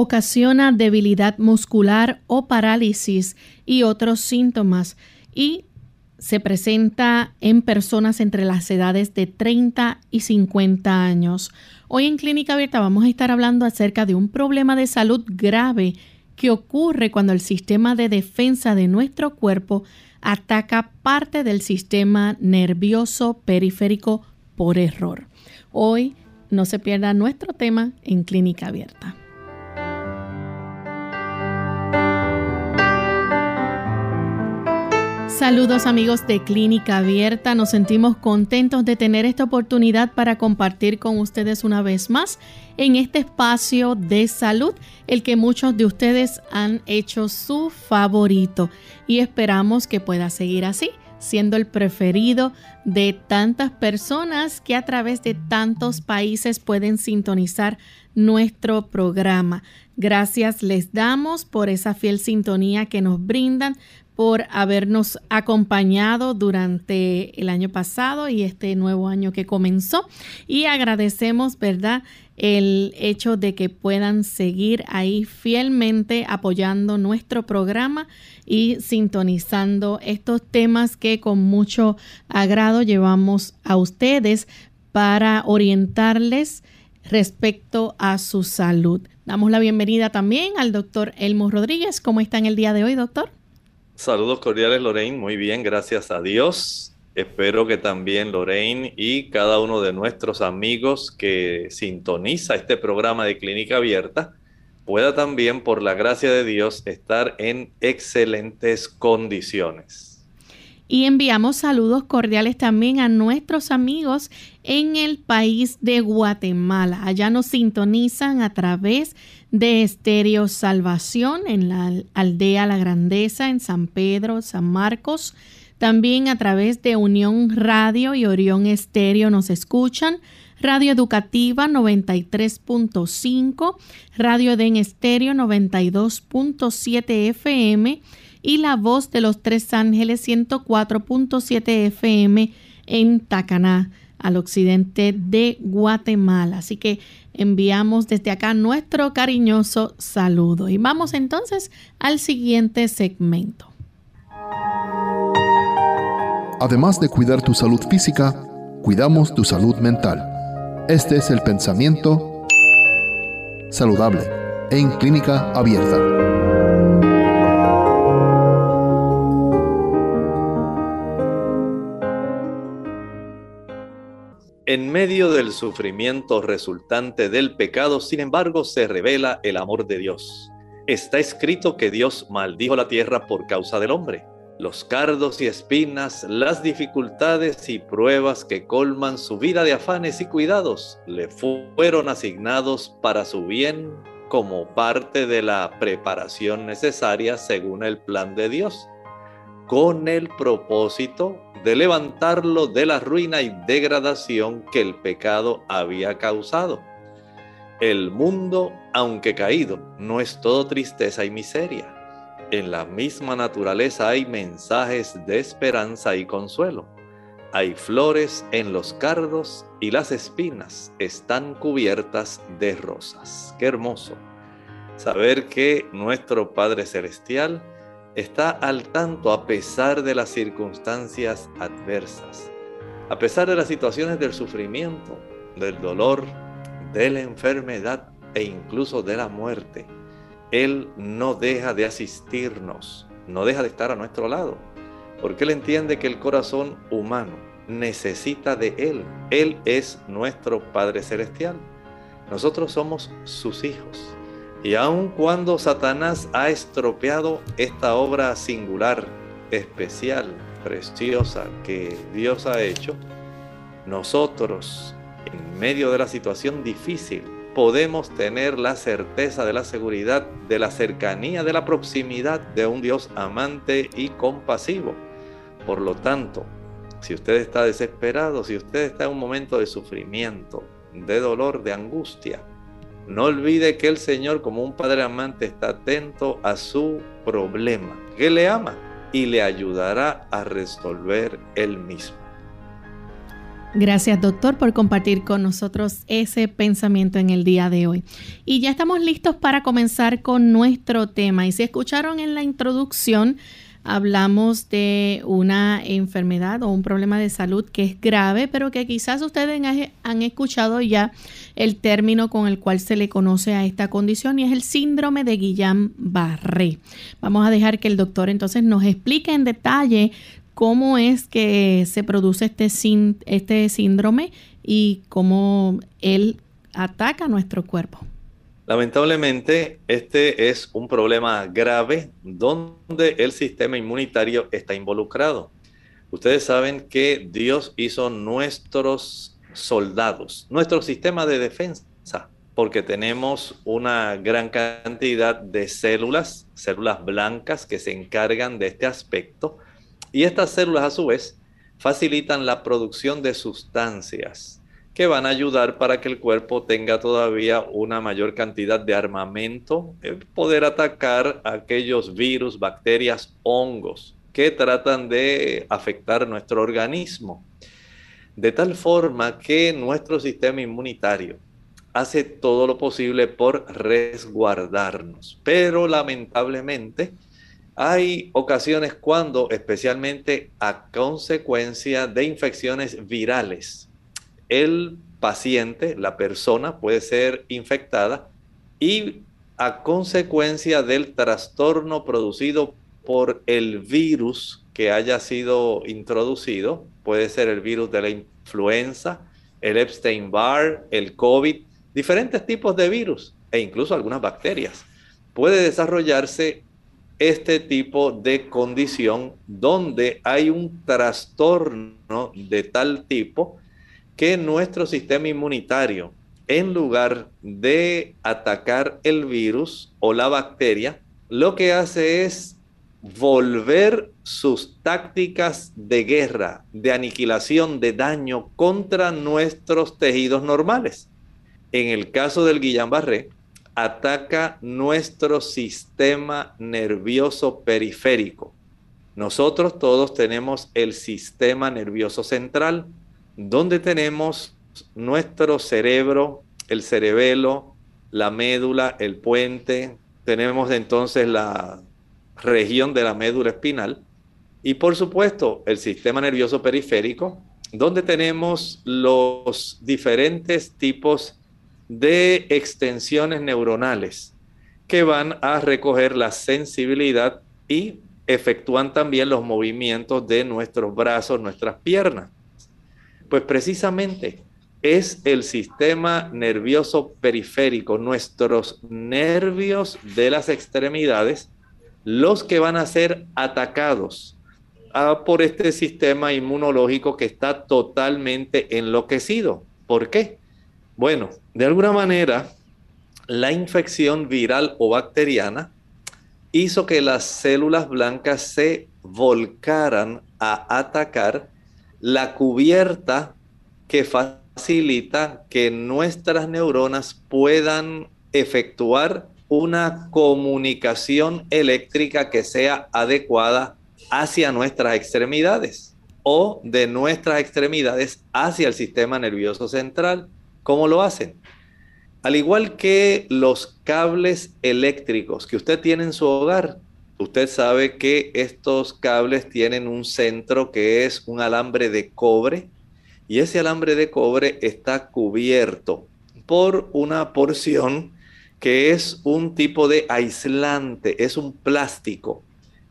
Ocasiona debilidad muscular o parálisis y otros síntomas y se presenta en personas entre las edades de 30 y 50 años. Hoy en Clínica Abierta vamos a estar hablando acerca de un problema de salud grave que ocurre cuando el sistema de defensa de nuestro cuerpo ataca parte del sistema nervioso periférico por error. Hoy no se pierda nuestro tema en Clínica Abierta. Saludos amigos de Clínica Abierta, nos sentimos contentos de tener esta oportunidad para compartir con ustedes una vez más en este espacio de salud, el que muchos de ustedes han hecho su favorito y esperamos que pueda seguir así, siendo el preferido de tantas personas que a través de tantos países pueden sintonizar nuestro programa. Gracias les damos por esa fiel sintonía que nos brindan por habernos acompañado durante el año pasado y este nuevo año que comenzó. Y agradecemos, ¿verdad? el hecho de que puedan seguir ahí fielmente apoyando nuestro programa y sintonizando estos temas que con mucho agrado llevamos a ustedes para orientarles respecto a su salud. Damos la bienvenida también al doctor Elmo Rodríguez. ¿Cómo está en el día de hoy, doctor? Saludos cordiales, Lorraine. Muy bien, gracias a Dios. Espero que también Lorraine y cada uno de nuestros amigos que sintoniza este programa de Clínica Abierta pueda también, por la gracia de Dios, estar en excelentes condiciones. Y enviamos saludos cordiales también a nuestros amigos en el país de Guatemala. Allá nos sintonizan a través de de Estéreo Salvación en la aldea La Grandeza, en San Pedro, San Marcos. También a través de Unión Radio y Orión Estéreo nos escuchan. Radio Educativa 93.5, Radio Den Estéreo 92.7 FM y La Voz de los Tres Ángeles 104.7 FM en Tacaná, al occidente de Guatemala. Así que enviamos desde acá nuestro cariñoso saludo. Y vamos entonces al siguiente segmento. Además de cuidar tu salud física, cuidamos tu salud mental. Este es el pensamiento saludable en clínica abierta. En medio del sufrimiento resultante del pecado, sin embargo, se revela el amor de Dios. Está escrito que Dios maldijo la tierra por causa del hombre. Los cardos y espinas, las dificultades y pruebas que colman su vida de afanes y cuidados, le fueron asignados para su bien como parte de la preparación necesaria según el plan de Dios, con el propósito de levantarlo de la ruina y degradación que el pecado había causado. El mundo, aunque caído, no es todo tristeza y miseria. En la misma naturaleza hay mensajes de esperanza y consuelo. Hay flores en los cardos y las espinas están cubiertas de rosas. Qué hermoso saber que nuestro Padre Celestial está al tanto a pesar de las circunstancias adversas, a pesar de las situaciones del sufrimiento, del dolor, de la enfermedad e incluso de la muerte. Él no deja de asistirnos, no deja de estar a nuestro lado, porque Él entiende que el corazón humano necesita de Él. Él es nuestro Padre Celestial. Nosotros somos sus hijos. Y aun cuando Satanás ha estropeado esta obra singular, especial, preciosa que Dios ha hecho, nosotros en medio de la situación difícil, podemos tener la certeza de la seguridad, de la cercanía, de la proximidad de un Dios amante y compasivo. Por lo tanto, si usted está desesperado, si usted está en un momento de sufrimiento, de dolor, de angustia, no olvide que el Señor como un Padre amante está atento a su problema, que le ama y le ayudará a resolver él mismo. Gracias doctor por compartir con nosotros ese pensamiento en el día de hoy. Y ya estamos listos para comenzar con nuestro tema. Y si escucharon en la introducción, hablamos de una enfermedad o un problema de salud que es grave, pero que quizás ustedes han escuchado ya el término con el cual se le conoce a esta condición y es el síndrome de Guillain-Barré. Vamos a dejar que el doctor entonces nos explique en detalle cómo es que se produce este, este síndrome y cómo él ataca nuestro cuerpo. Lamentablemente, este es un problema grave donde el sistema inmunitario está involucrado. Ustedes saben que Dios hizo nuestros soldados, nuestro sistema de defensa, porque tenemos una gran cantidad de células, células blancas que se encargan de este aspecto, y estas células a su vez facilitan la producción de sustancias que van a ayudar para que el cuerpo tenga todavía una mayor cantidad de armamento, eh, poder atacar aquellos virus, bacterias, hongos que tratan de afectar nuestro organismo. De tal forma que nuestro sistema inmunitario hace todo lo posible por resguardarnos. Pero lamentablemente hay ocasiones cuando, especialmente a consecuencia de infecciones virales, el paciente, la persona puede ser infectada y a consecuencia del trastorno producido por el virus que haya sido introducido, puede ser el virus de la influenza, el Epstein-Barr, el COVID, diferentes tipos de virus e incluso algunas bacterias. Puede desarrollarse este tipo de condición donde hay un trastorno de tal tipo que nuestro sistema inmunitario, en lugar de atacar el virus o la bacteria, lo que hace es volver sus tácticas de guerra, de aniquilación, de daño contra nuestros tejidos normales. En el caso del Guillain-Barré, ataca nuestro sistema nervioso periférico. Nosotros todos tenemos el sistema nervioso central, donde tenemos nuestro cerebro, el cerebelo, la médula, el puente, tenemos entonces la región de la médula espinal y por supuesto el sistema nervioso periférico, donde tenemos los diferentes tipos de extensiones neuronales que van a recoger la sensibilidad y efectúan también los movimientos de nuestros brazos, nuestras piernas. Pues precisamente es el sistema nervioso periférico, nuestros nervios de las extremidades, los que van a ser atacados ah, por este sistema inmunológico que está totalmente enloquecido. ¿Por qué? Bueno, de alguna manera, la infección viral o bacteriana hizo que las células blancas se volcaran a atacar la cubierta que facilita que nuestras neuronas puedan efectuar una comunicación eléctrica que sea adecuada hacia nuestras extremidades o de nuestras extremidades hacia el sistema nervioso central. ¿Cómo lo hacen? Al igual que los cables eléctricos que usted tiene en su hogar, Usted sabe que estos cables tienen un centro que es un alambre de cobre y ese alambre de cobre está cubierto por una porción que es un tipo de aislante, es un plástico.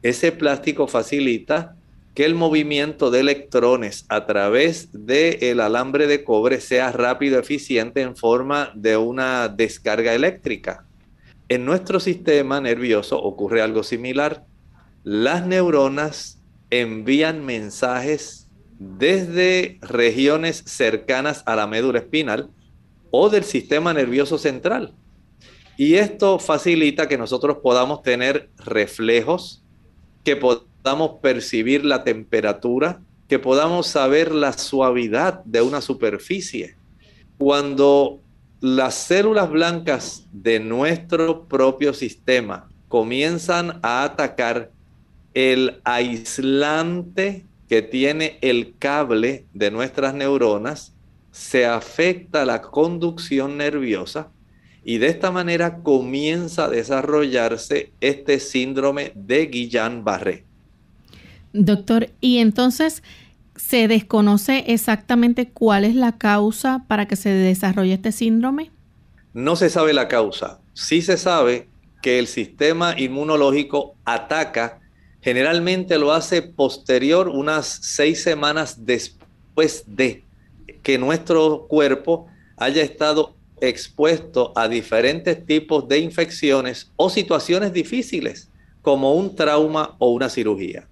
Ese plástico facilita que el movimiento de electrones a través del alambre de cobre sea rápido, eficiente en forma de una descarga eléctrica. En nuestro sistema nervioso ocurre algo similar. Las neuronas envían mensajes desde regiones cercanas a la médula espinal o del sistema nervioso central. Y esto facilita que nosotros podamos tener reflejos, que podamos percibir la temperatura, que podamos saber la suavidad de una superficie. Cuando las células blancas de nuestro propio sistema comienzan a atacar el aislante que tiene el cable de nuestras neuronas, se afecta la conducción nerviosa y de esta manera comienza a desarrollarse este síndrome de Guillain-Barré. Doctor, y entonces se desconoce exactamente cuál es la causa para que se desarrolle este síndrome. No se sabe la causa. Sí se sabe que el sistema inmunológico ataca, generalmente lo hace posterior, unas seis semanas después de que nuestro cuerpo haya estado expuesto a diferentes tipos de infecciones o situaciones difíciles, como un trauma o una cirugía.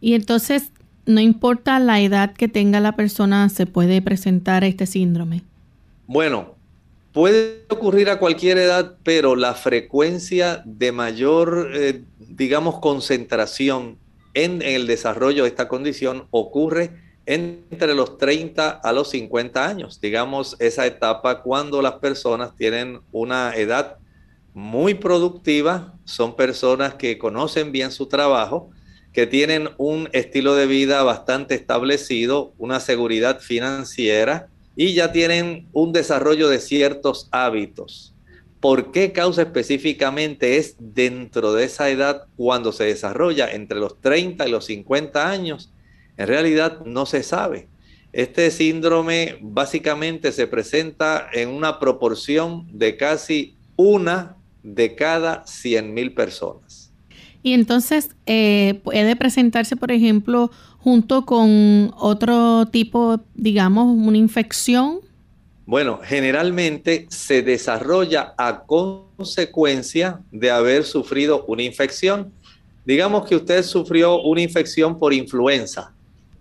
Y entonces, no importa la edad que tenga la persona, se puede presentar este síndrome. Bueno, puede ocurrir a cualquier edad, pero la frecuencia de mayor, eh, digamos, concentración en el desarrollo de esta condición ocurre entre los 30 a los 50 años, digamos esa etapa cuando las personas tienen una edad muy productiva, son personas que conocen bien su trabajo, que tienen un estilo de vida bastante establecido, una seguridad financiera y ya tienen un desarrollo de ciertos hábitos. ¿Por qué causa específicamente es dentro de esa edad cuando se desarrolla entre los 30 y los 50 años? En realidad no se sabe. Este síndrome básicamente se presenta en una proporción de casi una de cada 100 mil personas. Y entonces eh, puede presentarse, por ejemplo, junto con otro tipo, digamos, una infección. Bueno, generalmente se desarrolla a consecuencia de haber sufrido una infección. Digamos que usted sufrió una infección por influenza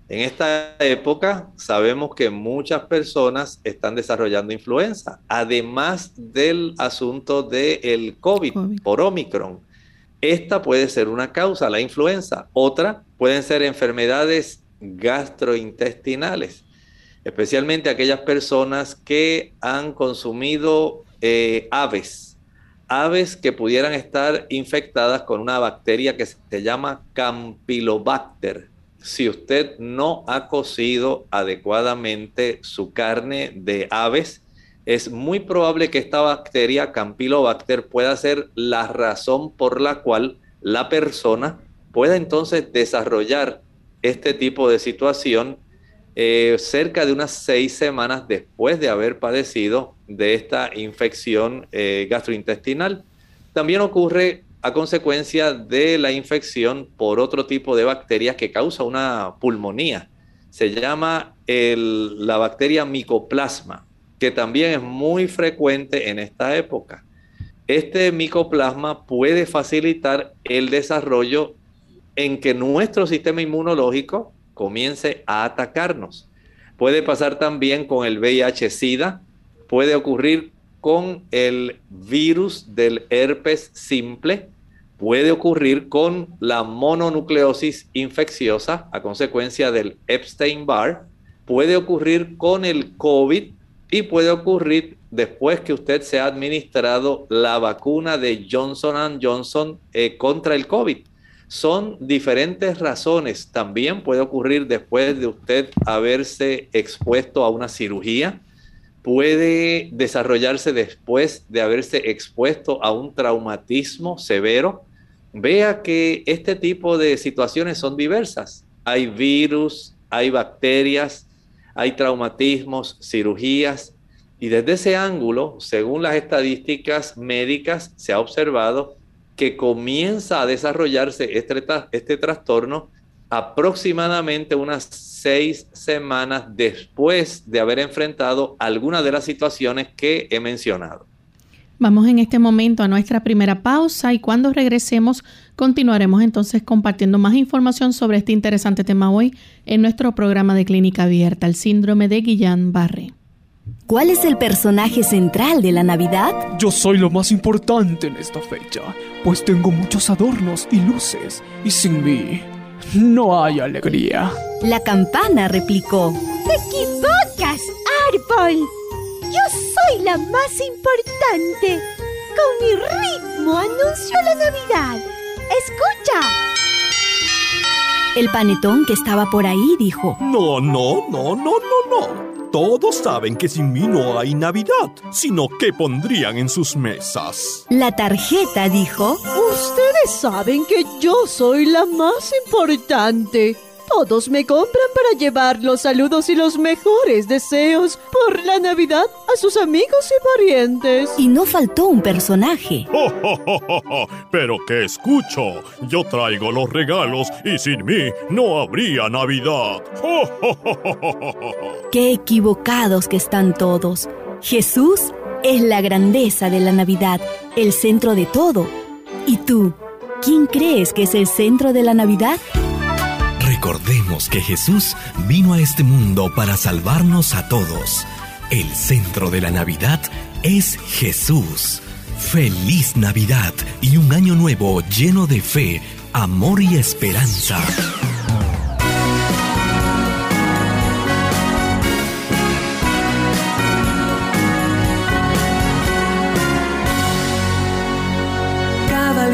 en esta época sabemos que muchas personas están desarrollando influenza, además del asunto del COVID, COVID, por Omicron. Esta puede ser una causa, la influenza. Otra pueden ser enfermedades gastrointestinales, especialmente aquellas personas que han consumido eh, aves, aves que pudieran estar infectadas con una bacteria que se llama Campylobacter si usted no ha cocido adecuadamente su carne de aves, es muy probable que esta bacteria, Campylobacter, pueda ser la razón por la cual la persona pueda entonces desarrollar este tipo de situación eh, cerca de unas seis semanas después de haber padecido de esta infección eh, gastrointestinal. También ocurre a consecuencia de la infección por otro tipo de bacterias que causa una pulmonía. Se llama la bacteria micoplasma, que también es muy frecuente en esta época. Este micoplasma puede facilitar el desarrollo en que nuestro sistema inmunológico comience a atacarnos. Puede pasar también con el VIH-Sida, puede ocurrir con el virus del herpes simple, puede ocurrir con la mononucleosis infecciosa a consecuencia del Epstein-Barr, puede ocurrir con el COVID y puede ocurrir después que usted se ha administrado la vacuna de Johnson Johnson eh, contra el COVID. Son diferentes razones. También puede ocurrir después de usted haberse expuesto a una cirugía, puede desarrollarse después de haberse expuesto a un traumatismo severo. Vea que este tipo de situaciones son diversas. Hay virus, hay bacterias, hay traumatismos, cirugías. Y desde ese ángulo, según las estadísticas médicas, se ha observado que comienza a desarrollarse este, este trastorno aproximadamente unas seis semanas después de haber enfrentado alguna de las situaciones que he mencionado. Vamos en este momento a nuestra primera pausa y cuando regresemos continuaremos entonces compartiendo más información sobre este interesante tema hoy en nuestro programa de clínica abierta, el síndrome de Guillain-Barré. ¿Cuál es el personaje central de la Navidad? Yo soy lo más importante en esta fecha, pues tengo muchos adornos y luces, y sin mí no hay alegría. La campana replicó. ¡Te equivocas, árbol! Yo soy la más importante. Con mi ritmo anuncio la Navidad. ¡Escucha! El panetón que estaba por ahí dijo. No, no, no, no, no, no. Todos saben que sin mí no hay Navidad, sino que pondrían en sus mesas. La tarjeta dijo. Ustedes saben que yo soy la más importante. Todos me compran para llevar los saludos y los mejores deseos por la Navidad a sus amigos y parientes. Y no faltó un personaje. Pero que escucho, yo traigo los regalos y sin mí no habría Navidad. Qué equivocados que están todos. Jesús es la grandeza de la Navidad, el centro de todo. ¿Y tú? ¿Quién crees que es el centro de la Navidad? Recordemos que Jesús vino a este mundo para salvarnos a todos. El centro de la Navidad es Jesús. Feliz Navidad y un año nuevo lleno de fe, amor y esperanza.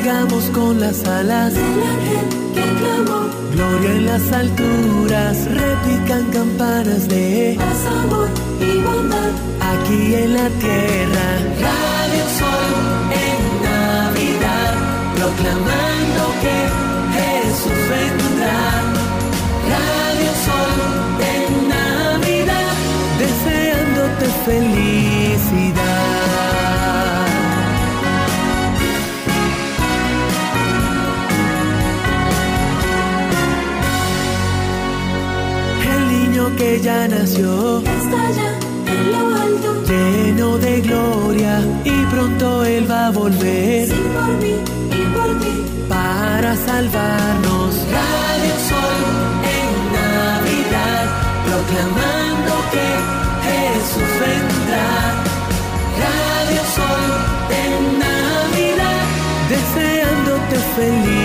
Cabalgamos con las alas Gloria en las alturas, repican campanas de paz, amor y bondad. Aquí en la tierra, Radio Sol en Navidad, proclamando que Jesús vendrá. Radio Sol en Navidad, deseándote felicidad. Ya nació está ya en lo alto, lleno de gloria y pronto él va a volver. Sí, por mí y por ti, para salvarnos. Radio Sol en Navidad, proclamando que Jesús vendrá. Radio Sol en Navidad, deseándote felicidad.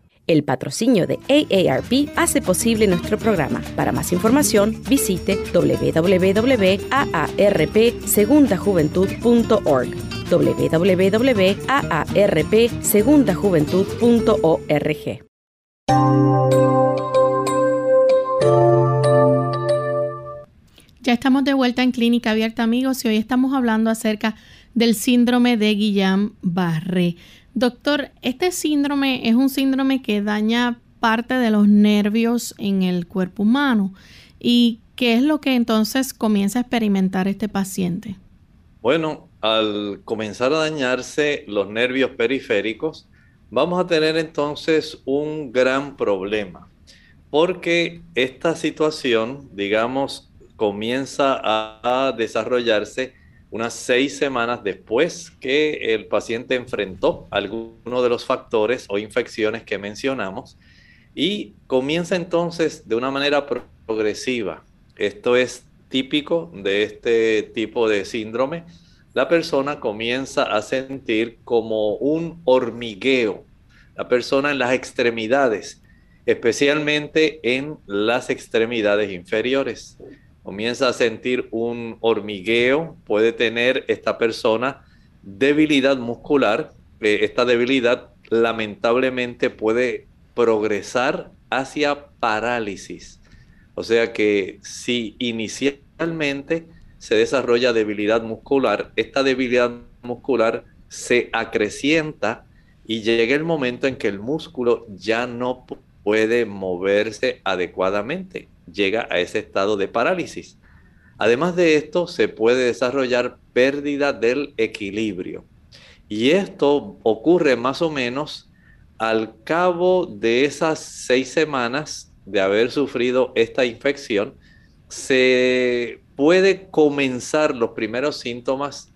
El patrocinio de AARP hace posible nuestro programa. Para más información, visite www.aarpsegundajuventud.org www.aarpsegundajuventud.org Ya estamos de vuelta en Clínica Abierta, amigos, y hoy estamos hablando acerca del síndrome de Guillain-Barré. Doctor, este síndrome es un síndrome que daña parte de los nervios en el cuerpo humano. ¿Y qué es lo que entonces comienza a experimentar este paciente? Bueno, al comenzar a dañarse los nervios periféricos, vamos a tener entonces un gran problema. porque esta situación, digamos, comienza a desarrollarse unas seis semanas después que el paciente enfrentó alguno de los factores o infecciones que mencionamos y comienza entonces de una manera progresiva. Esto es típico de este tipo de síndrome. La persona comienza a sentir como un hormigueo, la persona en las extremidades especialmente en las extremidades inferiores. Comienza a sentir un hormigueo, puede tener esta persona debilidad muscular. Eh, esta debilidad lamentablemente puede progresar hacia parálisis. O sea que si inicialmente se desarrolla debilidad muscular, esta debilidad muscular se acrecienta y llega el momento en que el músculo ya no puede moverse adecuadamente, llega a ese estado de parálisis. Además de esto, se puede desarrollar pérdida del equilibrio. Y esto ocurre más o menos al cabo de esas seis semanas de haber sufrido esta infección, se puede comenzar los primeros síntomas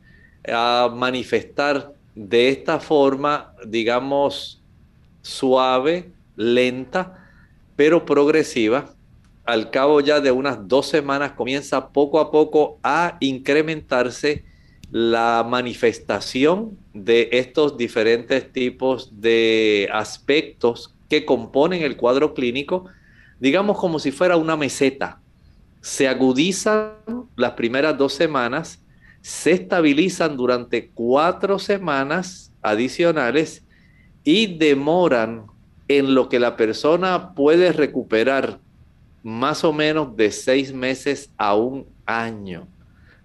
a manifestar de esta forma, digamos, suave, lenta, pero progresiva. Al cabo ya de unas dos semanas comienza poco a poco a incrementarse la manifestación de estos diferentes tipos de aspectos que componen el cuadro clínico, digamos como si fuera una meseta. Se agudizan las primeras dos semanas, se estabilizan durante cuatro semanas adicionales y demoran en lo que la persona puede recuperar más o menos de seis meses a un año.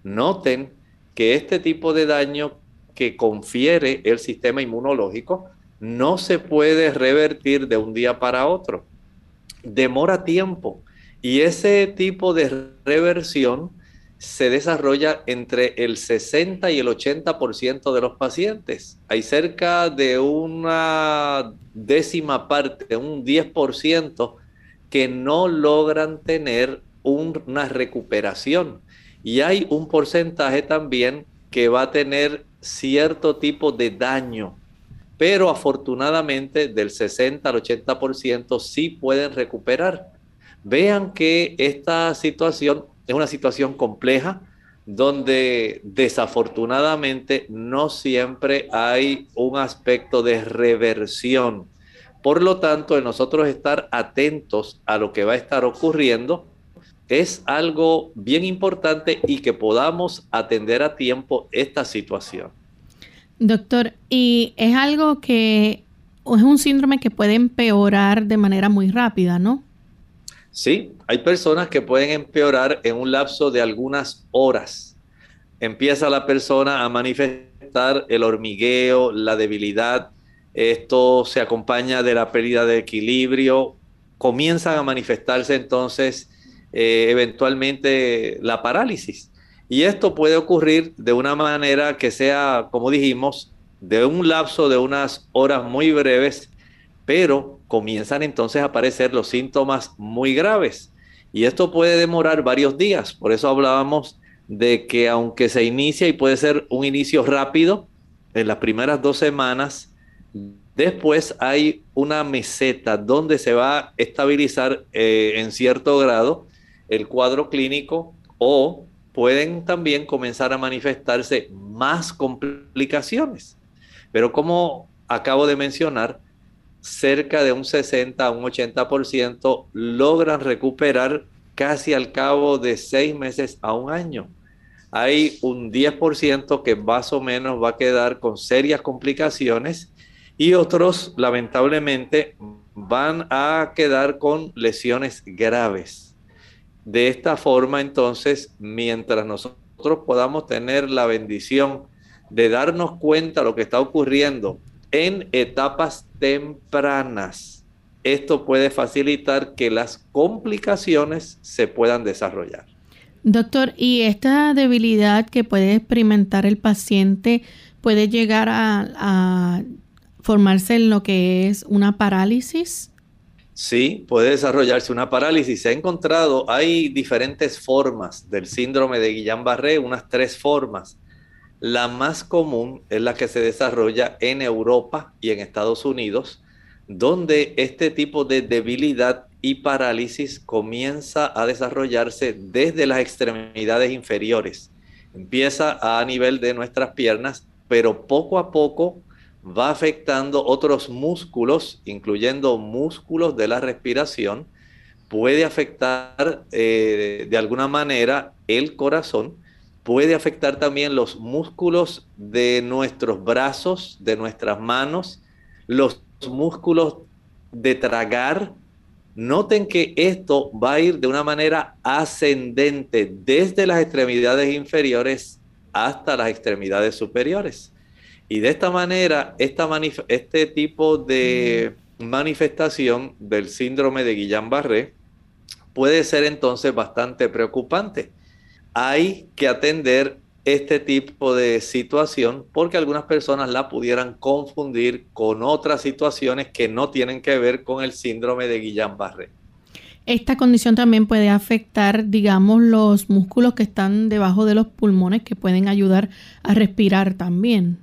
Noten que este tipo de daño que confiere el sistema inmunológico no se puede revertir de un día para otro. Demora tiempo y ese tipo de reversión se desarrolla entre el 60 y el 80% de los pacientes. Hay cerca de una décima parte, un 10%, que no logran tener una recuperación. Y hay un porcentaje también que va a tener cierto tipo de daño. Pero afortunadamente del 60 al 80% sí pueden recuperar. Vean que esta situación es una situación compleja donde desafortunadamente no siempre hay un aspecto de reversión. Por lo tanto, en nosotros estar atentos a lo que va a estar ocurriendo es algo bien importante y que podamos atender a tiempo esta situación. Doctor, y es algo que es un síndrome que puede empeorar de manera muy rápida, ¿no? Sí, hay personas que pueden empeorar en un lapso de algunas horas. Empieza la persona a manifestar el hormigueo, la debilidad. Esto se acompaña de la pérdida de equilibrio. Comienzan a manifestarse entonces eh, eventualmente la parálisis. Y esto puede ocurrir de una manera que sea, como dijimos, de un lapso de unas horas muy breves, pero comienzan entonces a aparecer los síntomas muy graves. Y esto puede demorar varios días. Por eso hablábamos de que aunque se inicia y puede ser un inicio rápido, en las primeras dos semanas, después hay una meseta donde se va a estabilizar eh, en cierto grado el cuadro clínico o pueden también comenzar a manifestarse más complicaciones. Pero como acabo de mencionar, cerca de un 60 a un 80% logran recuperar casi al cabo de seis meses a un año. Hay un 10% que más o menos va a quedar con serias complicaciones y otros lamentablemente van a quedar con lesiones graves. De esta forma entonces, mientras nosotros podamos tener la bendición de darnos cuenta de lo que está ocurriendo en etapas tempranas. Esto puede facilitar que las complicaciones se puedan desarrollar. Doctor, ¿y esta debilidad que puede experimentar el paciente puede llegar a, formarse en lo que es una parálisis? Sí, puede desarrollarse una parálisis. Se ha encontrado, hay diferentes formas del síndrome de Guillain-Barré, unas tres formas. La más común es la que se desarrolla en Europa y en Estados Unidos, donde este tipo de debilidad y parálisis comienza a desarrollarse desde las extremidades inferiores. Empieza a nivel de nuestras piernas, pero poco a poco va afectando otros músculos, incluyendo músculos de la respiración, puede afectar eh, de alguna manera el corazón, puede afectar también los músculos de nuestros brazos, de nuestras manos, los músculos de tragar. Noten que esto va a ir de una manera ascendente desde las extremidades inferiores hasta las extremidades superiores. Y de esta manera, este tipo de manifestación del síndrome de Guillain-Barré puede ser entonces bastante preocupante. Hay que atender este tipo de situación porque algunas personas la pudieran confundir con otras situaciones que no tienen que ver con el síndrome de Guillain-Barré. Esta condición también puede afectar, digamos, los músculos que están debajo de los pulmones que pueden ayudar a respirar también.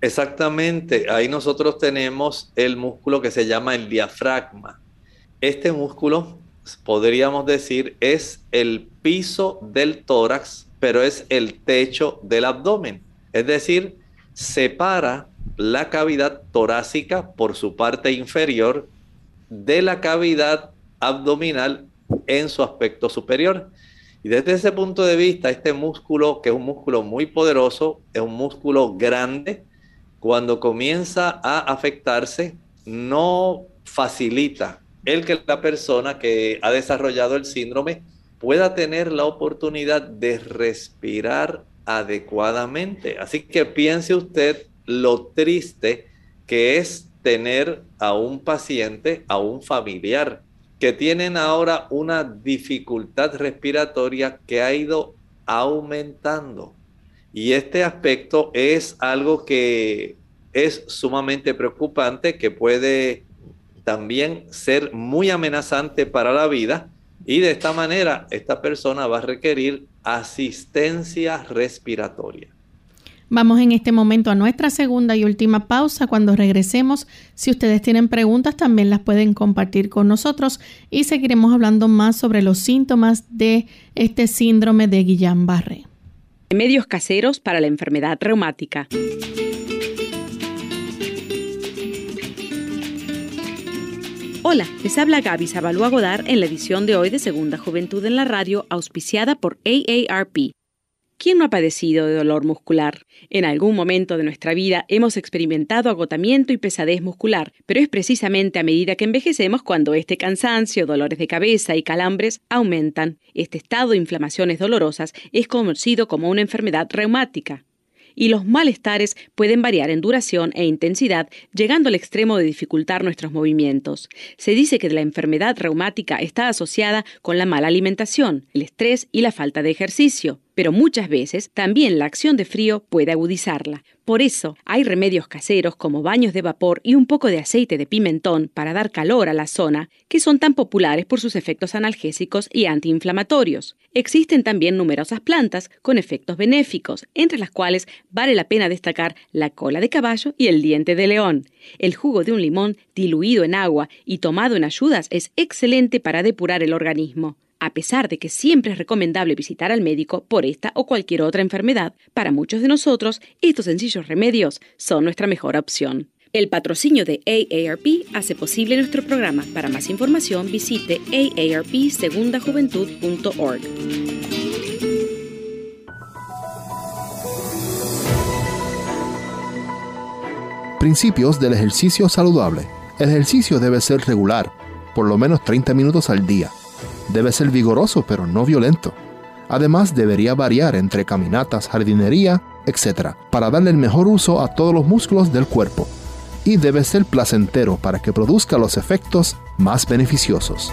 Exactamente, ahí nosotros tenemos el músculo que se llama el diafragma. Este músculo, podríamos decir, es el piso del tórax, pero es el techo del abdomen. Es decir, separa la cavidad torácica por su parte inferior de la cavidad abdominal en su aspecto superior. Y desde ese punto de vista, este músculo, que es un músculo muy poderoso, es un músculo grande, cuando comienza a afectarse, no facilita el que la persona que ha desarrollado el síndrome pueda tener la oportunidad de respirar adecuadamente. Así que piense usted lo triste que es tener a un paciente, a un familiar, que tienen ahora una dificultad respiratoria que ha ido aumentando. Y este aspecto es algo que es sumamente preocupante, que puede también ser muy amenazante para la vida. Y de esta manera, esta persona va a requerir asistencia respiratoria. Vamos en este momento a nuestra segunda y última pausa. Cuando regresemos, si ustedes tienen preguntas, también las pueden compartir con nosotros y seguiremos hablando más sobre los síntomas de este síndrome de Guillain-Barré. Medios caseros para la enfermedad reumática. Hola, les habla Gaby Zabalúa Godard en la edición de hoy de Segunda Juventud en la Radio, auspiciada por AARP. ¿Quién no ha padecido de dolor muscular? En algún momento de nuestra vida hemos experimentado agotamiento y pesadez muscular, pero es precisamente a medida que envejecemos cuando este cansancio, dolores de cabeza y calambres aumentan. Este estado de inflamaciones dolorosas es conocido como una enfermedad reumática y los malestares pueden variar en duración e intensidad, llegando al extremo de dificultar nuestros movimientos. Se dice que la enfermedad reumática está asociada con la mala alimentación, el estrés y la falta de ejercicio pero muchas veces también la acción de frío puede agudizarla. Por eso hay remedios caseros como baños de vapor y un poco de aceite de pimentón para dar calor a la zona, que son tan populares por sus efectos analgésicos y antiinflamatorios. Existen también numerosas plantas con efectos benéficos, entre las cuales vale la pena destacar la cola de caballo y el diente de león. El jugo de un limón diluido en agua y tomado en ayudas es excelente para depurar el organismo a pesar de que siempre es recomendable visitar al médico por esta o cualquier otra enfermedad, para muchos de nosotros estos sencillos remedios son nuestra mejor opción. El patrocinio de AARP hace posible nuestro programa. Para más información visite aarpsegundajuventud.org. Principios del ejercicio saludable. El ejercicio debe ser regular, por lo menos 30 minutos al día Debe ser vigoroso pero no violento. Además debería variar entre caminatas, jardinería, etc., para darle el mejor uso a todos los músculos del cuerpo. Y debe ser placentero para que produzca los efectos más beneficiosos.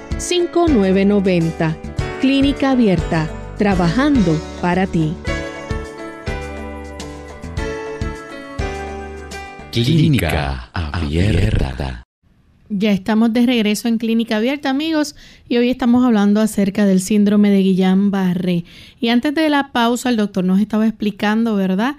5990. Clínica Abierta, trabajando para ti. Clínica Abierta. Ya estamos de regreso en Clínica Abierta, amigos, y hoy estamos hablando acerca del síndrome de Guillain-Barré. Y antes de la pausa, el doctor nos estaba explicando, ¿verdad?,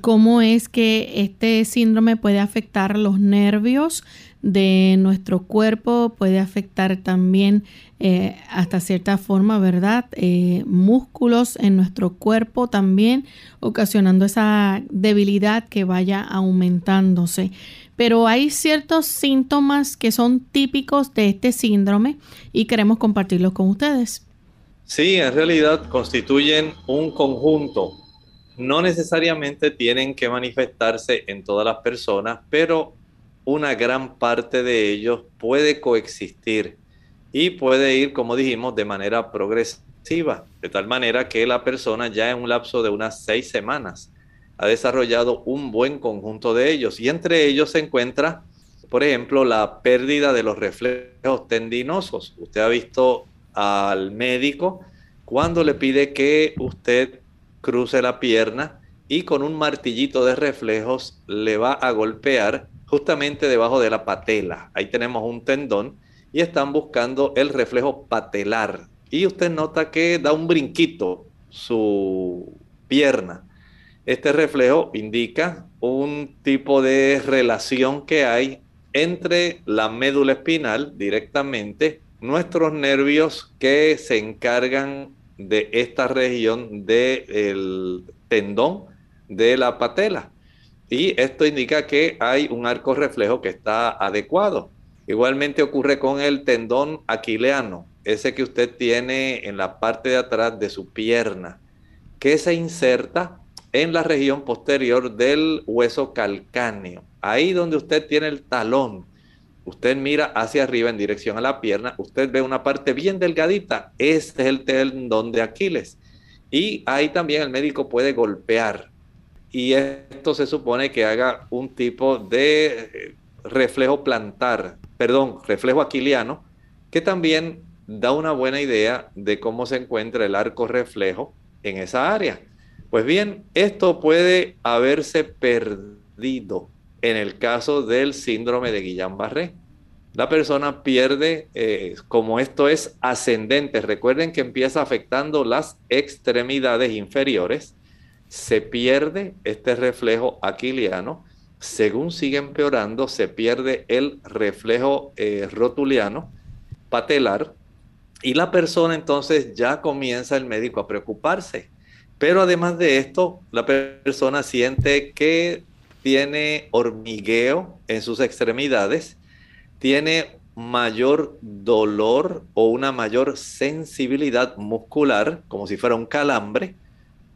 cómo es que este síndrome puede afectar los nervios, de nuestro cuerpo, puede afectar también eh, hasta cierta forma, ¿verdad? Eh, músculos en nuestro cuerpo también, ocasionando esa debilidad que vaya aumentándose. Pero hay ciertos síntomas que son típicos de este síndrome y queremos compartirlos con ustedes. Sí, en realidad constituyen un conjunto. No necesariamente tienen que manifestarse en todas las personas, pero una gran parte de ellos puede coexistir y puede ir, como dijimos, de manera progresiva, de tal manera que la persona ya en un lapso de unas seis semanas ha desarrollado un buen conjunto de ellos y entre ellos se encuentra, por ejemplo, la pérdida de los reflejos tendinosos. Usted ha visto al médico cuando le pide que usted cruce la pierna y con un martillito de reflejos le va a golpear justamente debajo de la patela. Ahí tenemos un tendón y están buscando el reflejo patelar. Y usted nota que da un brinquito su pierna. Este reflejo indica un tipo de relación que hay entre la médula espinal directamente, nuestros nervios que se encargan de esta región del tendón de la patela y esto indica que hay un arco reflejo que está adecuado. Igualmente ocurre con el tendón aquileano, ese que usted tiene en la parte de atrás de su pierna, que se inserta en la región posterior del hueso calcáneo. Ahí donde usted tiene el talón, usted mira hacia arriba en dirección a la pierna, usted ve una parte bien delgadita, este es el tendón de Aquiles. Y ahí también el médico puede golpear y esto se supone que haga un tipo de eh, reflejo plantar, perdón, reflejo aquiliano, que también da una buena idea de cómo se encuentra el arco reflejo en esa área. Pues bien, esto puede haberse perdido en el caso del síndrome de Guillain-Barré. La persona pierde, eh, como esto es ascendente, recuerden que empieza afectando las extremidades inferiores, se pierde este reflejo aquiliano. Según sigue empeorando, se pierde el reflejo eh, rotuliano, patelar, y la persona entonces ya comienza el médico a preocuparse. Pero además de esto, la persona siente que tiene hormigueo en sus extremidades, tiene mayor dolor o una mayor sensibilidad muscular, como si fuera un calambre,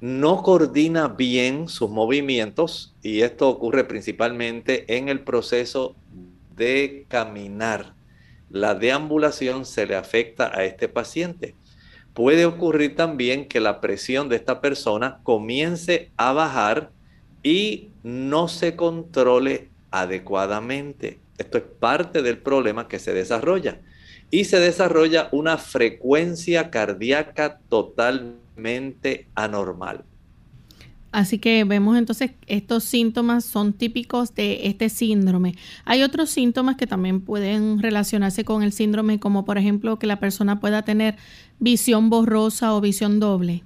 no coordina bien sus movimientos y esto ocurre principalmente en el proceso de caminar. La deambulación se le afecta a este paciente. Puede ocurrir también que la presión de esta persona comience a bajar y no se controle adecuadamente. Esto es parte del problema que se desarrolla. Y se desarrolla una frecuencia cardíaca totalmente anormal. Así que vemos entonces estos síntomas son típicos de este síndrome. Hay otros síntomas que también pueden relacionarse con el síndrome, como por ejemplo que la persona pueda tener visión borrosa o visión doble.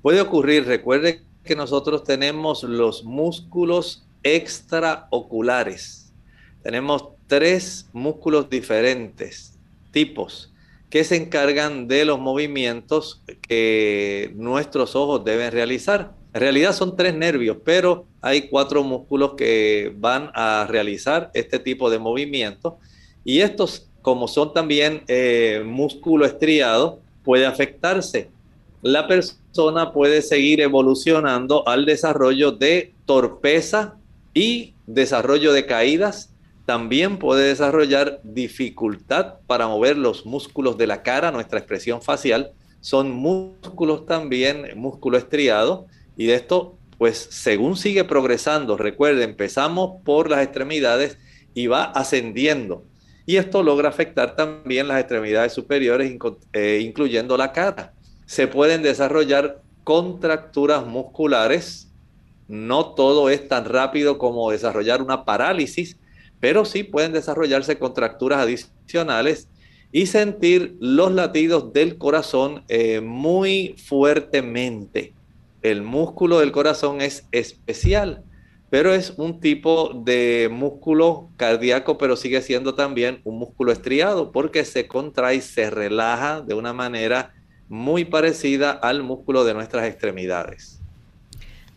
Puede ocurrir, recuerde que nosotros tenemos los músculos extraoculares. Tenemos tres músculos diferentes, tipos, que se encargan de los movimientos que nuestros ojos deben realizar. En realidad son tres nervios, pero hay cuatro músculos que van a realizar este tipo de movimiento. Y estos, como son también eh, músculo estriado, puede afectarse. La persona puede seguir evolucionando al desarrollo de torpeza y desarrollo de caídas. También puede desarrollar dificultad para mover los músculos de la cara, nuestra expresión facial. Son músculos también, músculo estriado y de esto, pues según sigue progresando, recuerde, empezamos por las extremidades y va ascendiendo. Y esto logra afectar también las extremidades superiores, eh, incluyendo la cara. Se pueden desarrollar contracturas musculares. No todo es tan rápido como desarrollar una parálisis, pero sí pueden desarrollarse contracturas adicionales y sentir los latidos del corazón eh, muy fuertemente el músculo del corazón es especial, pero es un tipo de músculo cardíaco, pero sigue siendo también un músculo estriado porque se contrae se relaja de una manera muy parecida al músculo de nuestras extremidades.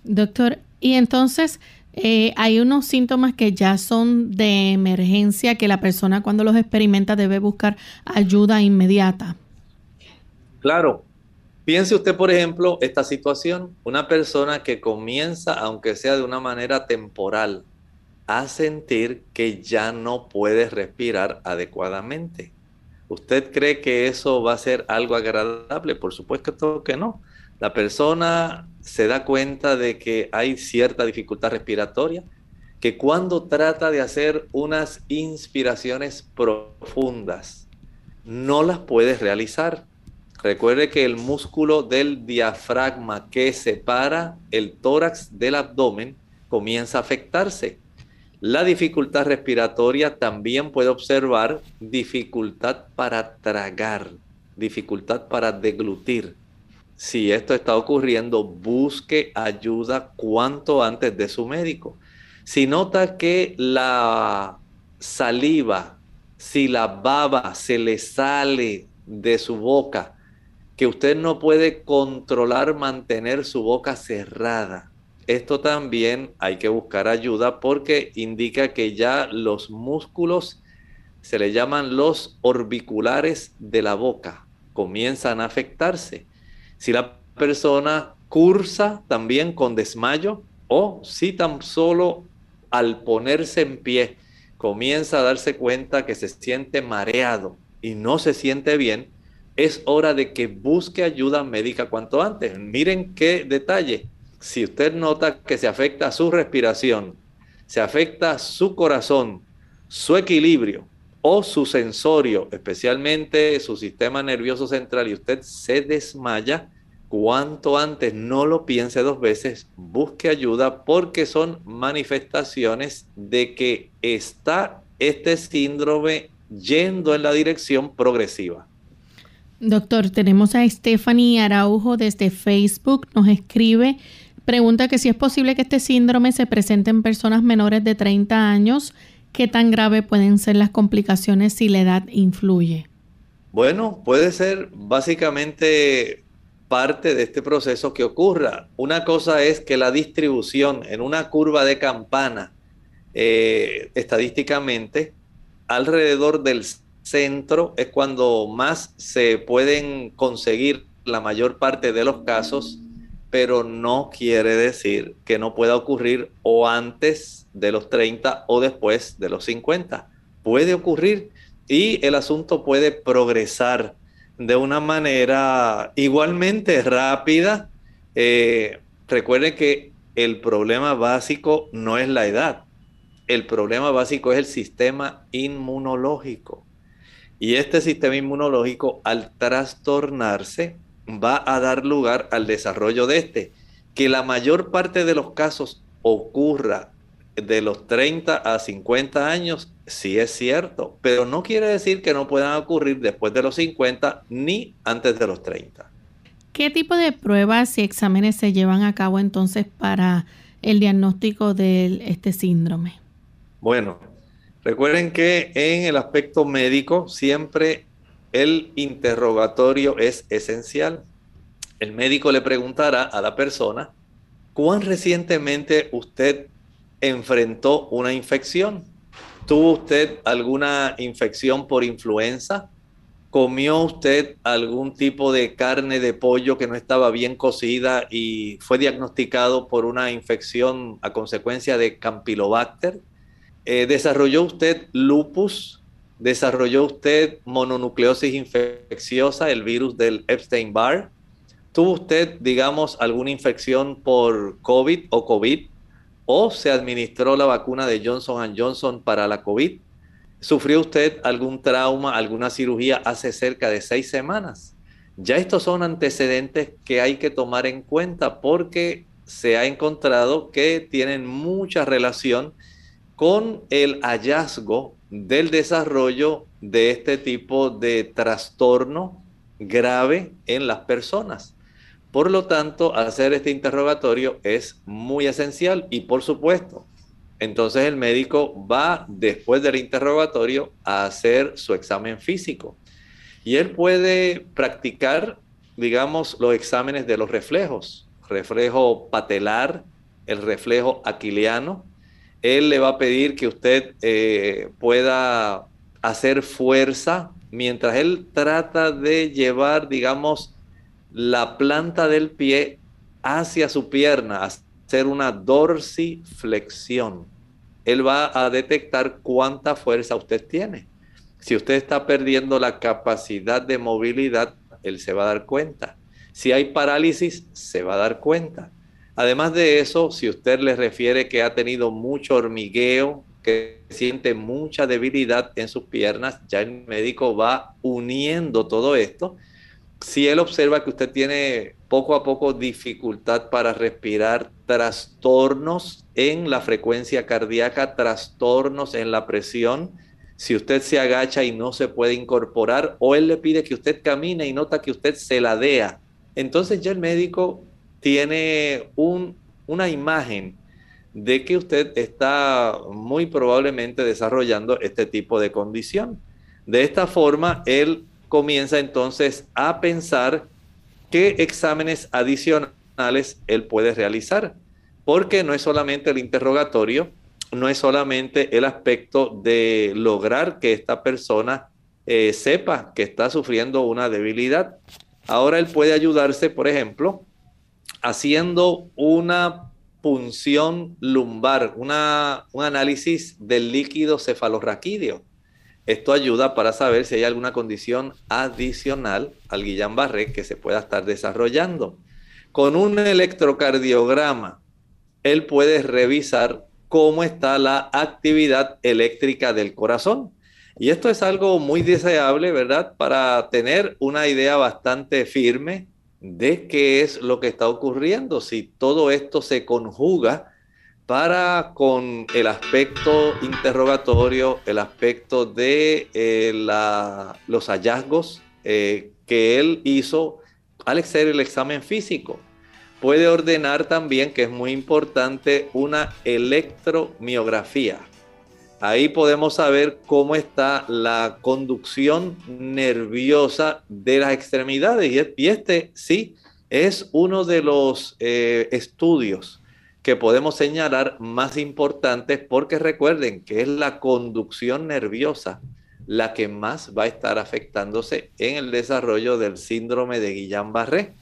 Doctor, y entonces eh, hay unos síntomas que ya son de emergencia que la persona cuando los experimenta debe buscar ayuda inmediata. Claro, Piense usted, por ejemplo, esta situación, una persona que comienza, aunque sea de una manera temporal, a sentir que ya no puede respirar adecuadamente. ¿Usted cree que eso va a ser algo agradable? Por supuesto que no. La persona se da cuenta de que hay cierta dificultad respiratoria, que cuando trata de hacer unas inspiraciones profundas, no las puede realizar Recuerde que el músculo del diafragma que separa el tórax del abdomen comienza a afectarse. La dificultad respiratoria también puede observar dificultad para tragar, dificultad para deglutir. Si esto está ocurriendo, busque ayuda cuanto antes de su médico. Si nota que la saliva, si la baba se le sale de su boca, que usted no puede controlar mantener su boca cerrada. Esto también hay que buscar ayuda porque indica que ya los músculos se le llaman los orbiculares de la boca, comienzan a afectarse. Si la persona cursa también con desmayo o si tan solo al ponerse en pie comienza a darse cuenta que se siente mareado y no se siente bien, es hora de que busque ayuda médica cuanto antes. Miren qué detalle. Si usted nota que se afecta su respiración, se afecta su corazón, su equilibrio o su sensorio, especialmente su sistema nervioso central, y usted se desmaya, cuanto antes no lo piense dos veces, busque ayuda porque son manifestaciones de que está este síndrome yendo en la dirección progresiva. Doctor, tenemos a Stephanie Araujo desde Facebook, nos escribe, pregunta que si es posible que este síndrome se presente en personas menores de 30 años, ¿qué tan grave pueden ser las complicaciones si la edad influye? Bueno, puede ser básicamente parte de este proceso que ocurra. Una cosa es que la distribución en una curva de campana, eh, estadísticamente, alrededor del centro es cuando más se pueden conseguir la mayor parte de los casos, pero no quiere decir que no pueda ocurrir o antes de los 30 o después de los 50. Puede ocurrir y el asunto puede progresar de una manera igualmente rápida. Eh, recuerden que el problema básico no es la edad, el problema básico es el sistema inmunológico. Y este sistema inmunológico, al trastornarse, va a dar lugar al desarrollo de este, Que la mayor parte de los casos ocurra de los 30 a 50 años, sí es cierto, pero no quiere decir que no puedan ocurrir después de los 50 ni antes de los 30. ¿Qué tipo de pruebas y exámenes se llevan a cabo entonces para el diagnóstico de este síndrome? Bueno, recuerden que en el aspecto médico siempre el interrogatorio es esencial. El médico le preguntará a la persona cuán recientemente usted enfrentó una infección. ¿Tuvo usted alguna infección por influenza? ¿Comió usted algún tipo de carne de pollo que no estaba bien cocida y fue diagnosticado por una infección a consecuencia de Campylobacter? Eh, ¿Desarrolló usted lupus? ¿Desarrolló usted mononucleosis infecciosa, el virus del Epstein-Barr? ¿Tuvo usted, digamos, alguna infección por COVID o COVID? o se administró la vacuna de Johnson Johnson para la COVID. ¿Sufrió usted algún trauma, alguna cirugía hace cerca de seis semanas? Ya estos son antecedentes que hay que tomar en cuenta porque se ha encontrado que tienen mucha relación con el hallazgo del desarrollo de este tipo de trastorno grave en las personas. Por lo tanto, hacer este interrogatorio es muy esencial y por supuesto, entonces el médico va después del interrogatorio a hacer su examen físico y él puede practicar, digamos, los exámenes de los reflejos, reflejo patelar, el reflejo aquiliano. Él le va a pedir que usted eh, pueda hacer fuerza mientras él trata de llevar, digamos, la planta del pie hacia su pierna, hacer una dorsiflexión. Él va a detectar cuánta fuerza usted tiene. Si usted está perdiendo la capacidad de movilidad, él se va a dar cuenta. Si hay parálisis, se va a dar cuenta. Además de eso, si usted le refiere que ha tenido mucho hormigueo, que siente mucha debilidad en sus piernas, ya el médico va uniendo todo esto. Si él observa que usted tiene poco a poco dificultad para respirar, trastornos en la frecuencia cardíaca, trastornos en la presión, si usted se agacha y no se puede incorporar, o él le pide que usted camine y nota que usted se ladea, entonces ya el médico tiene una imagen de que usted está muy probablemente desarrollando este tipo de condición. De esta forma, él comienza entonces a pensar qué exámenes adicionales él puede realizar, porque no es solamente el interrogatorio, no es solamente el aspecto de lograr que esta persona eh, sepa que está sufriendo una debilidad. Ahora él puede ayudarse, por ejemplo, haciendo una punción lumbar, una, un análisis del líquido cefalorraquídeo. Esto ayuda para saber si hay alguna condición adicional al Guillain-Barré que se pueda estar desarrollando. Con un electrocardiograma, él puede revisar cómo está la actividad eléctrica del corazón. Y esto es algo muy deseable, ¿verdad? Para tener una idea bastante firme de qué es lo que está ocurriendo. Si todo esto se conjuga para con el aspecto interrogatorio, el aspecto de eh, los hallazgos eh, que él hizo al hacer el examen físico. Puede ordenar también, que es muy importante, una electromiografía. Ahí podemos saber cómo está la conducción nerviosa de las extremidades. Y este sí es uno de los eh, estudios que podemos señalar más importantes porque recuerden que es la conducción nerviosa la que más va a estar afectándose en el desarrollo del síndrome de Guillain-Barré.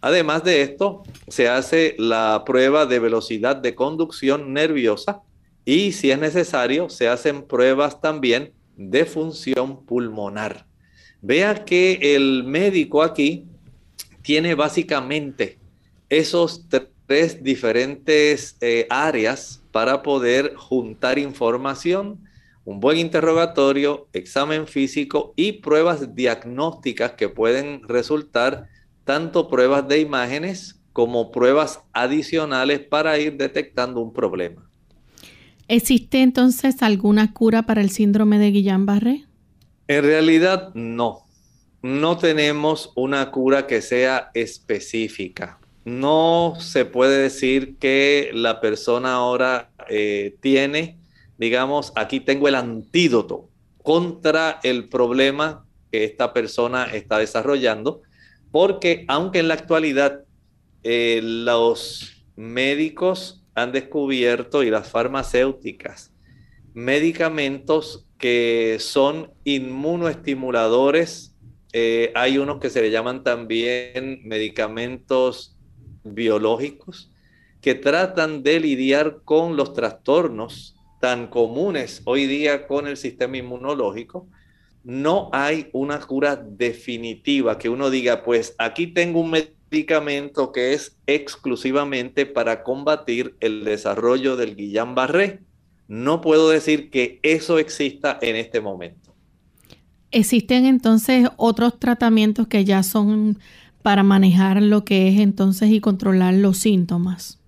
Además de esto, se hace la prueba de velocidad de conducción nerviosa y si es necesario, se hacen pruebas también de función pulmonar. Vea que el médico aquí tiene básicamente esos tres diferentes eh, áreas para poder juntar información, un buen interrogatorio, examen físico y pruebas diagnósticas que pueden resultar tanto pruebas de imágenes como pruebas adicionales para ir detectando un problema. ¿Existe entonces alguna cura para el síndrome de Guillain-Barré? En realidad no. No tenemos una cura que sea específica. No se puede decir que la persona ahora eh, tiene, digamos, aquí tengo el antídoto contra el problema que esta persona está desarrollando, porque aunque en la actualidad eh, los médicos han descubierto y las farmacéuticas medicamentos que son inmunoestimuladores. Eh, hay unos que se le llaman también medicamentos biológicos que tratan de lidiar con los trastornos tan comunes hoy día con el sistema inmunológico. No hay una cura definitiva que uno diga, pues aquí tengo un medicamento que es exclusivamente para combatir el desarrollo del Guillain-Barré. No puedo decir que eso exista en este momento. ¿Existen entonces otros tratamientos que ya son para manejar lo que es entonces y controlar los síntomas?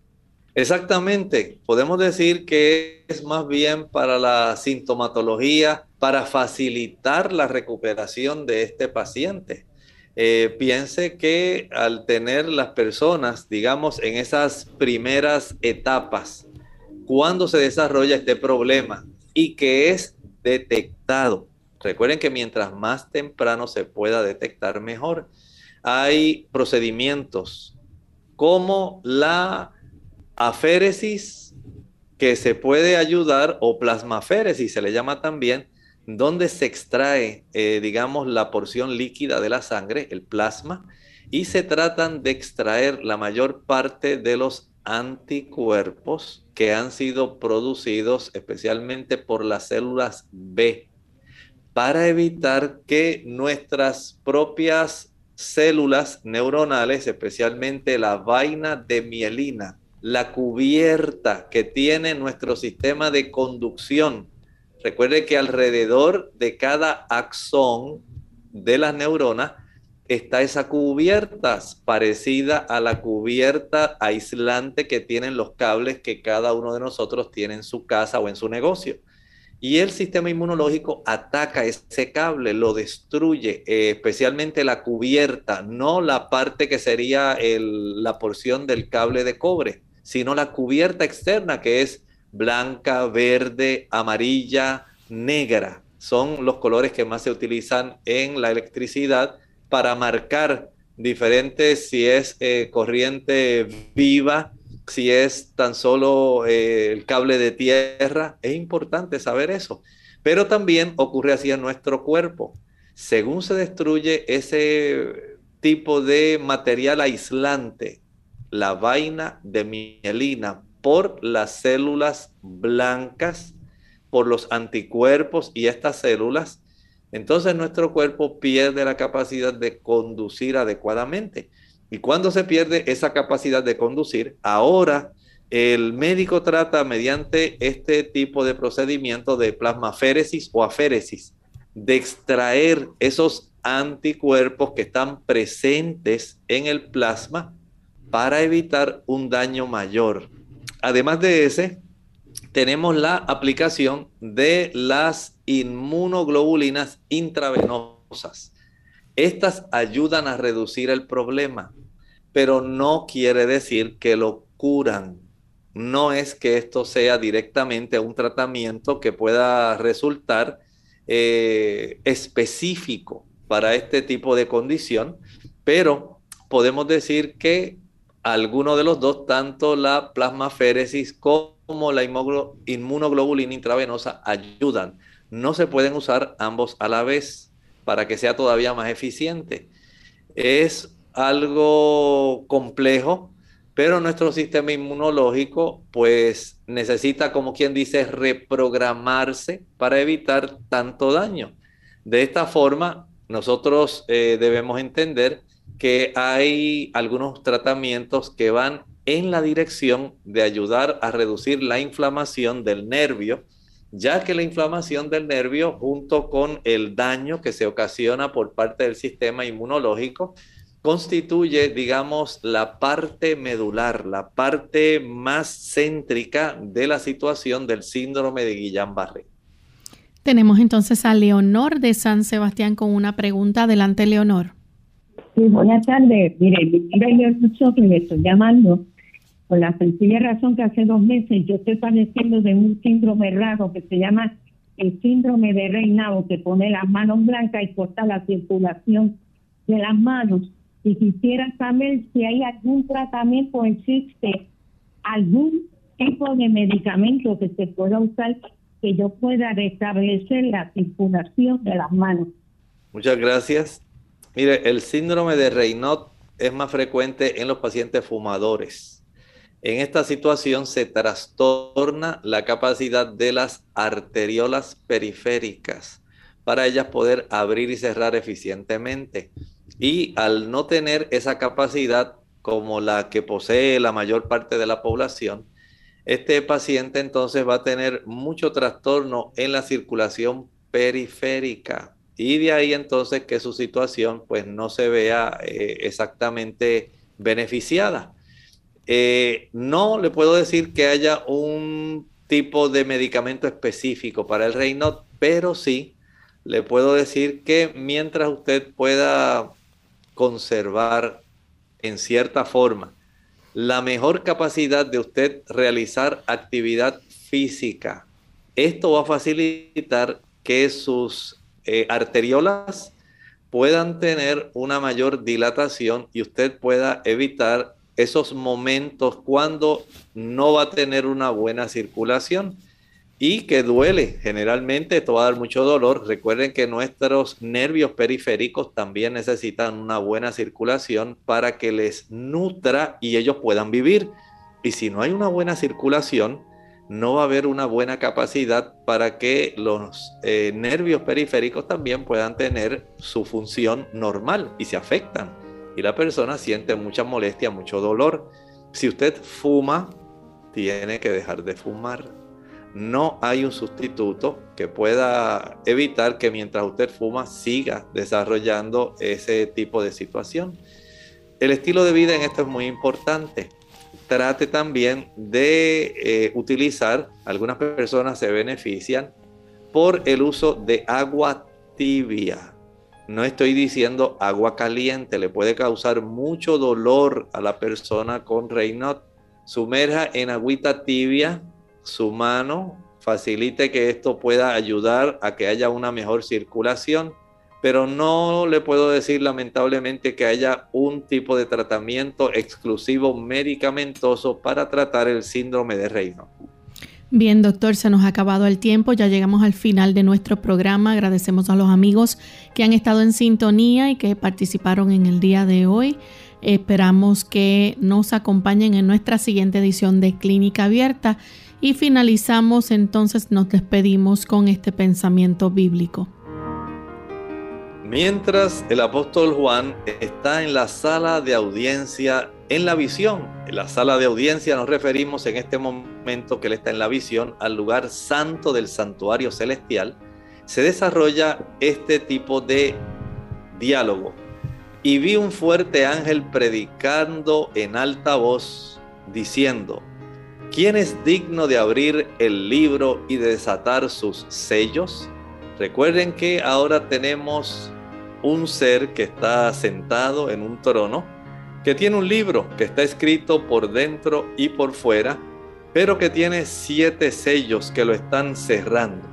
Exactamente. Podemos decir que es más bien para la sintomatología, para facilitar la recuperación de este paciente. Eh, piense que al tener las personas, digamos, en esas primeras etapas, cuando se desarrolla este problema y que es detectado, recuerden que mientras más temprano se pueda detectar, mejor. Hay procedimientos como la aféresis que se puede ayudar o plasmaféresis se le llama también, donde se extrae, eh, digamos, la porción líquida de la sangre, el plasma, y se tratan de extraer la mayor parte de los anticuerpos que han sido producidos especialmente por las células B para evitar que nuestras propias células neuronales, especialmente la vaina de mielina, la cubierta que tiene nuestro sistema de conducción, Recuerde que alrededor de cada axón de las neuronas está esa cubierta parecida a la cubierta aislante que tienen los cables que cada uno de nosotros tiene en su casa o en su negocio. Y el sistema inmunológico ataca ese cable, lo destruye, eh, especialmente la cubierta, no la parte que sería la porción del cable de cobre, sino la cubierta externa que es blanca, verde, amarilla, negra. Son los colores que más se utilizan en la electricidad para marcar diferentes si es eh, corriente viva, si es tan solo eh, el cable de tierra. Es importante saber eso. Pero también ocurre así en nuestro cuerpo. Según se destruye ese tipo de material aislante, la vaina de mielina por las células blancas, por los anticuerpos y estas células, entonces nuestro cuerpo pierde la capacidad de conducir adecuadamente. Y cuando se pierde esa capacidad de conducir, ahora el médico trata mediante este tipo de procedimiento de plasmaféresis o aféresis, de extraer esos anticuerpos que están presentes en el plasma para evitar un daño mayor. Además de ese, tenemos la aplicación de las inmunoglobulinas intravenosas. Estas ayudan a reducir el problema, pero no quiere decir que lo curan. No es que esto sea directamente un tratamiento que pueda resultar eh, específico para este tipo de condición, pero podemos decir que alguno de los dos, tanto la plasmaféresis como la inmunoglobulina intravenosa ayudan. No se pueden usar ambos a la vez para que sea todavía más eficiente. Es algo complejo, pero nuestro sistema inmunológico pues necesita, como quien dice, reprogramarse para evitar tanto daño. De esta forma, nosotros eh, debemos entender que hay algunos tratamientos que van en la dirección de ayudar a reducir la inflamación del nervio, ya que la inflamación del nervio junto con el daño que se ocasiona por parte del sistema inmunológico constituye, digamos, la parte medular, la parte más céntrica de la situación del síndrome de Guillain-Barré. Tenemos entonces a Leonor de San Sebastián con una pregunta. Adelante, Leonor. Sí, buenas tardes. Mire, mi escucho que le estoy llamando por la sencilla razón que hace dos meses yo estoy padeciendo de un síndrome raro que se llama el síndrome de reinado, que pone las manos blancas y corta la circulación de las manos y quisiera saber si hay algún tratamiento, existe algún tipo de medicamento que se pueda usar que yo pueda restablecer la circulación de las manos. Muchas gracias. Mire, el síndrome de Raynaud es más frecuente en los pacientes fumadores. En esta situación se trastorna la capacidad de las arteriolas periféricas para ellas poder abrir y cerrar eficientemente. Y al no tener esa capacidad como la que posee la mayor parte de la población, este paciente entonces va a tener mucho trastorno en la circulación periférica y de ahí entonces que su situación pues no se vea eh, exactamente beneficiada. Eh, no le puedo decir que haya un tipo de medicamento específico para el Raynaud, pero sí le puedo decir que mientras usted pueda conservar en cierta forma la mejor capacidad de usted realizar actividad física. Esto va a facilitar que sus eh, arteriolas puedan tener una mayor dilatación y usted pueda evitar esos momentos cuando no va a tener una buena circulación y que duele. Generalmente esto va a dar mucho dolor. Recuerden que nuestros nervios periféricos también necesitan una buena circulación para que les nutra y ellos puedan vivir. Y si no hay una buena circulación, no va a haber una buena capacidad para que los eh, nervios periféricos también puedan tener su función normal y se afectan. Y la persona siente mucha molestia, mucho dolor. Si usted fuma, tiene que dejar de fumar no hay un sustituto que pueda evitar que mientras usted fuma siga desarrollando ese tipo de situación. El estilo de vida en esto es muy importante. Trate también de eh, utilizar, algunas personas se benefician por el uso de agua tibia. No estoy diciendo agua caliente, le puede causar mucho dolor a la persona con Raynaud. Sumerja en agüita tibia su mano, facilite que esto pueda ayudar a que haya una mejor circulación, pero no le puedo decir lamentablemente que haya un tipo de tratamiento exclusivo medicamentoso para tratar el síndrome de Reino. Bien, doctor, se nos ha acabado el tiempo, ya llegamos al final de nuestro programa. Agradecemos a los amigos que han estado en sintonía y que participaron en el día de hoy. Esperamos que nos acompañen en nuestra siguiente edición de Clínica Abierta y finalizamos entonces, nos despedimos con este pensamiento bíblico. Mientras el apóstol Juan está en la sala de audiencia, en la visión, en la sala de audiencia nos referimos en este momento que él está en la visión al lugar santo del santuario celestial, se desarrolla este tipo de diálogo. Y vi un fuerte ángel predicando en alta voz, diciendo, ¿Quién es digno de abrir el libro y de desatar sus sellos? Recuerden que ahora tenemos un ser que está sentado en un trono, que tiene un libro que está escrito por dentro y por fuera, pero que tiene siete sellos que lo están cerrando.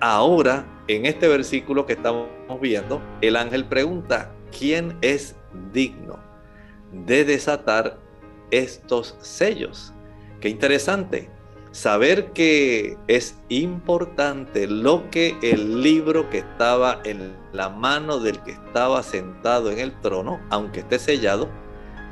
Ahora, en este versículo que estamos viendo, el ángel pregunta, ¿quién es digno de desatar estos sellos? Qué interesante saber que es importante lo que el libro que estaba en la mano del que estaba sentado en el trono, aunque esté sellado,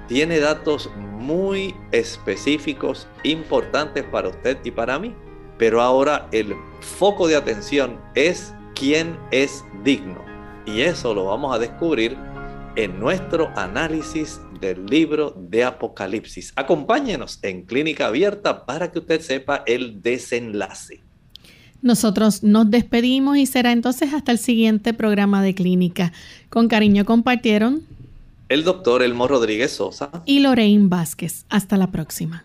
tiene datos muy específicos, importantes para usted y para mí. Pero ahora el foco de atención es quién es digno. Y eso lo vamos a descubrir en nuestro análisis del libro de Apocalipsis. Acompáñenos en Clínica Abierta para que usted sepa el desenlace. Nosotros nos despedimos y será entonces hasta el siguiente programa de clínica. Con cariño compartieron el doctor Elmo Rodríguez Sosa y Lorraine Vázquez. Hasta la próxima.